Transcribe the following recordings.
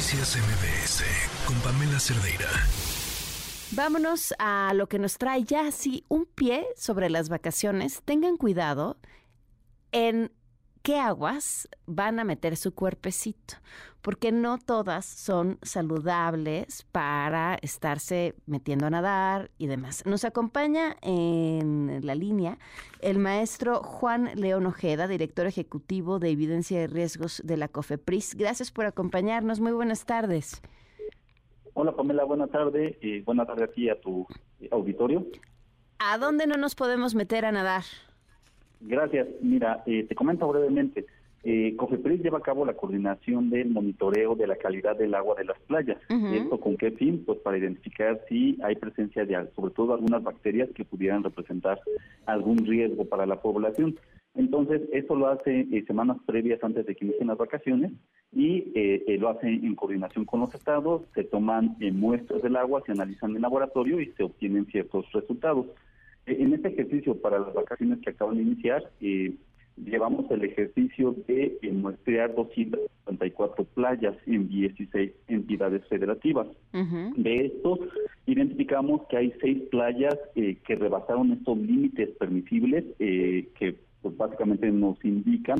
Noticias MBS con Pamela Cerdeira. Vámonos a lo que nos trae ya así un pie sobre las vacaciones. Tengan cuidado en qué aguas van a meter su cuerpecito, porque no todas son saludables para estarse metiendo a nadar y demás. Nos acompaña en la línea el maestro Juan León Ojeda, director ejecutivo de Evidencia de Riesgos de la COFEPRIS. Gracias por acompañarnos. Muy buenas tardes. Hola Pamela, buenas tardes. y buenas tardes aquí a tu auditorio. ¿A dónde no nos podemos meter a nadar? Gracias. Mira, eh, te comento brevemente. Eh, COFEPRIS lleva a cabo la coordinación del monitoreo de la calidad del agua de las playas. ¿Esto con qué fin? Pues para identificar si hay presencia de, sobre todo, algunas bacterias que pudieran representar algún riesgo para la población. Entonces, esto lo hace eh, semanas previas antes de que inicien las vacaciones y eh, eh, lo hace en coordinación con los estados, se toman muestras del agua, se analizan en laboratorio y se obtienen ciertos resultados. En este ejercicio para las vacaciones que acaban de iniciar, eh, llevamos el ejercicio de muestrear 254 playas en 16 entidades federativas. De estos, identificamos que hay seis playas eh, que rebasaron estos límites permisibles eh, que pues, básicamente nos indican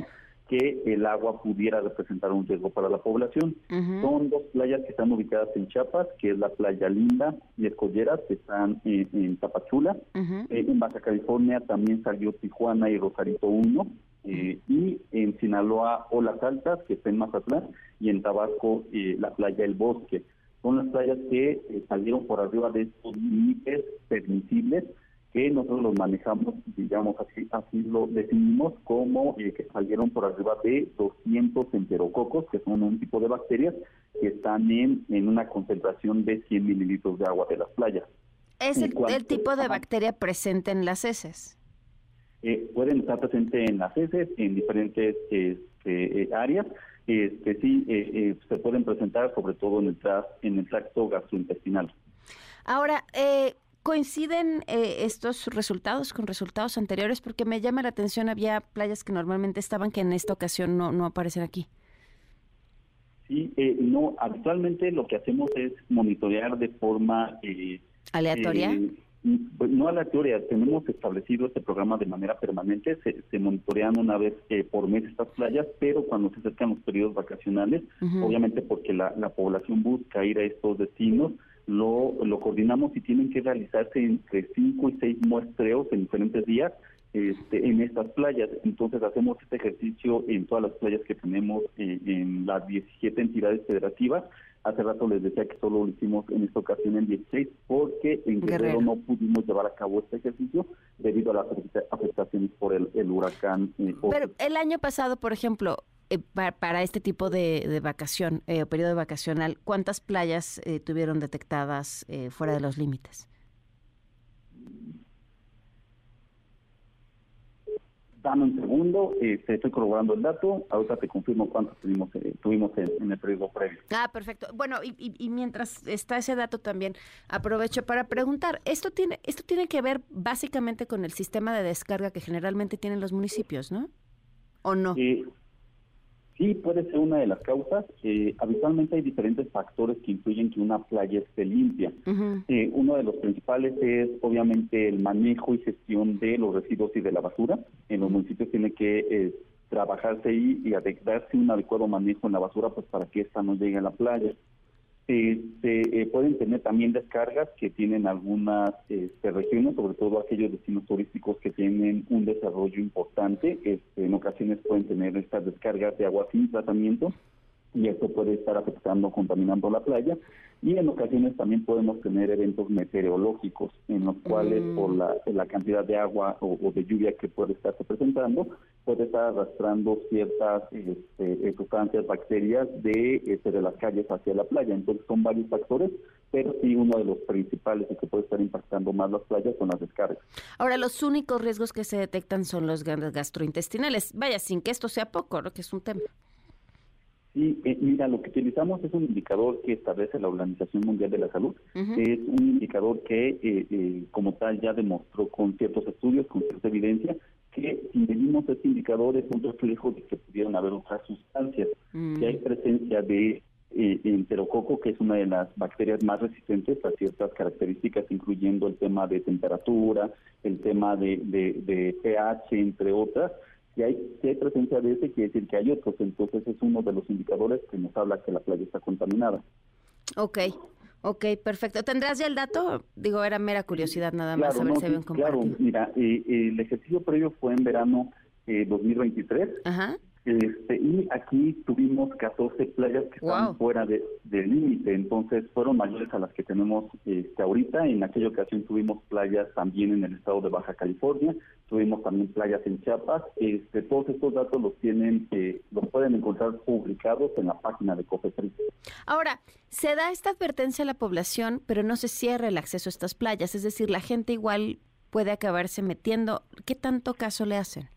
que el agua pudiera representar un riesgo para la población. Son dos playas que están ubicadas en Chiapas, que es la playa Linda y Escolleras, que están en, Tapachula. Eh, en Baja California también salió Tijuana y Rosarito 1. Eh, y en Sinaloa, Olas Altas, que está en Mazatlán, y en Tabasco, eh, la playa El Bosque. Son las playas que salieron por arriba de estos límites permisibles que nosotros los manejamos, digamos así, así lo definimos como eh, que salieron por arriba de 200 enterococos, que son un tipo de bacterias que están en, en una concentración de 100 mililitros de agua de las playas. ¿Es el, tipo de bacteria presente en las heces? Eh, pueden estar presentes en las heces, en diferentes este, eh, áreas. Este, sí, se pueden presentar sobre todo en el, en el tracto gastrointestinal. Ahora, eh, ¿Coinciden eh, estos resultados con resultados anteriores? Porque me llama la atención, había playas que normalmente estaban que en esta ocasión no, no aparecen aquí. Sí, eh, no, actualmente lo que hacemos es monitorear de forma... Eh, ¿Aleatoria? Pues, no aleatoria, tenemos establecido este programa de manera permanente, se, monitorean una vez por mes estas playas, pero cuando se acercan los periodos vacacionales, obviamente porque la, la población busca ir a estos destinos, lo, lo coordinamos y tienen que realizarse entre cinco y seis muestreos en diferentes días este, en estas playas. Entonces hacemos este ejercicio en todas las playas que tenemos eh, en las 17 entidades federativas. Hace rato les decía que solo lo hicimos en esta ocasión en 16 porque en Guerrero, no pudimos llevar a cabo este ejercicio debido a las afectaciones por el, huracán. Eh, Pero el año pasado, por ejemplo, eh, para, este tipo de, vacación eh, o periodo vacacional, ¿cuántas playas eh, tuvieron detectadas fuera de los límites? Dame un segundo, estoy corroborando el dato, ahorita te confirmo cuántos tuvimos, tuvimos en, el periodo previo. Ah, perfecto. Bueno, y, y, mientras está ese dato también, aprovecho para preguntar, ¿esto tiene, esto tiene que ver básicamente con el sistema de descarga que generalmente tienen los municipios, ¿no? ¿O no? Sí, puede ser una de las causas. Eh, habitualmente hay diferentes factores que influyen que una playa esté limpia. Eh, uno de los principales es obviamente el manejo y gestión de los residuos y de la basura. En los municipios tiene que eh, trabajarse ahí y darse un adecuado manejo en la basura pues para que esta no llegue a la playa. Se pueden tener también descargas que tienen algunas este, regiones, sobre todo aquellos destinos turísticos que tienen un desarrollo importante. Este, en ocasiones pueden tener estas descargas de agua sin tratamiento y esto puede estar afectando, contaminando la playa. Y en ocasiones también podemos tener eventos meteorológicos en los cuales mm. por la, cantidad de agua o, de lluvia que puede estarse presentando, puede estar arrastrando ciertas este, eh, sustancias, bacterias de, este, de las calles hacia la playa. Entonces son varios factores, pero sí uno de los principales y que puede estar impactando más las playas son las descargas. Ahora, los únicos riesgos que se detectan son los gastrointestinales. Vaya, sin que esto sea poco, ¿no? que es un tema. Sí, eh, mira, lo que utilizamos es un indicador que establece la Organización Mundial de la Salud. Es un indicador que, eh, eh, como tal, ya demostró con ciertos estudios, con cierta evidencia, que si medimos este indicador es un reflejo de que pudieron haber otras sustancias. Si hay mm. presencia de eh, enterococo, que es una de las bacterias más resistentes a ciertas características, incluyendo el tema de temperatura, el tema de, de, pH, entre otras. Si hay, si hay presencia de ese, quiere decir que hay otros. Entonces es uno de los indicadores que nos habla que la playa está contaminada. Ok, ok, perfecto. ¿Tendrás ya el dato? Digo, era mera curiosidad nada más, a ver si habían Claro, mira, eh, el ejercicio previo fue en verano eh, 2023. Ajá. Este, y aquí tuvimos 14 playas que estaban fuera de, del límite, entonces fueron mayores a las que tenemos este, ahorita. En aquella ocasión tuvimos playas también en el estado de Baja California, tuvimos también playas en Chiapas. Este, todos estos datos los tienen, eh, los pueden encontrar publicados en la página de COFEPRIS. Ahora, se da esta advertencia a la población, pero no se cierra el acceso a estas playas, es decir, la gente igual puede acabarse metiendo. ¿Qué tanto caso le hacen?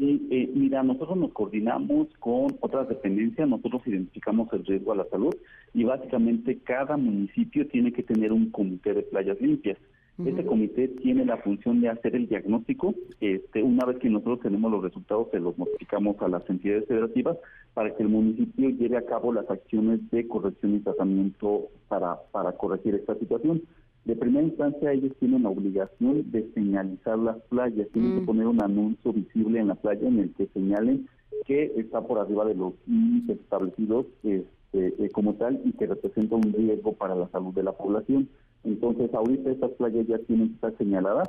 Eh, mira, nosotros nos coordinamos con otras dependencias, nosotros identificamos el riesgo a la salud y básicamente cada municipio tiene que tener un comité de playas limpias. Este comité tiene la función de hacer el diagnóstico. Este, una vez que nosotros tenemos los resultados, se los notificamos a las entidades federativas para que el municipio lleve a cabo las acciones de corrección y tratamiento para, para corregir esta situación. De primera instancia, ellos tienen la obligación de señalizar las playas, tienen que mm. poner un anuncio visible en la playa en el que señalen que está por arriba de los índices establecidos este, eh, como tal y que representa un riesgo para la salud de la población. Entonces, ahorita estas playas ya tienen que estar señaladas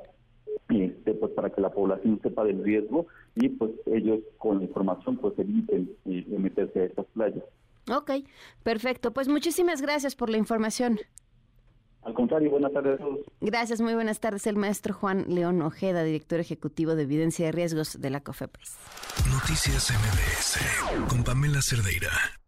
este, pues para que la población sepa del riesgo y pues ellos con la información pues eviten eh, meterse a estas playas. Ok, perfecto. Pues muchísimas gracias por la información. Al contrario, buenas tardes a todos. Gracias, muy buenas tardes. El maestro Juan León Ojeda, director ejecutivo de Evidencia de Riesgos de la COFEPRIS. Noticias MBS con Pamela Cerdeira.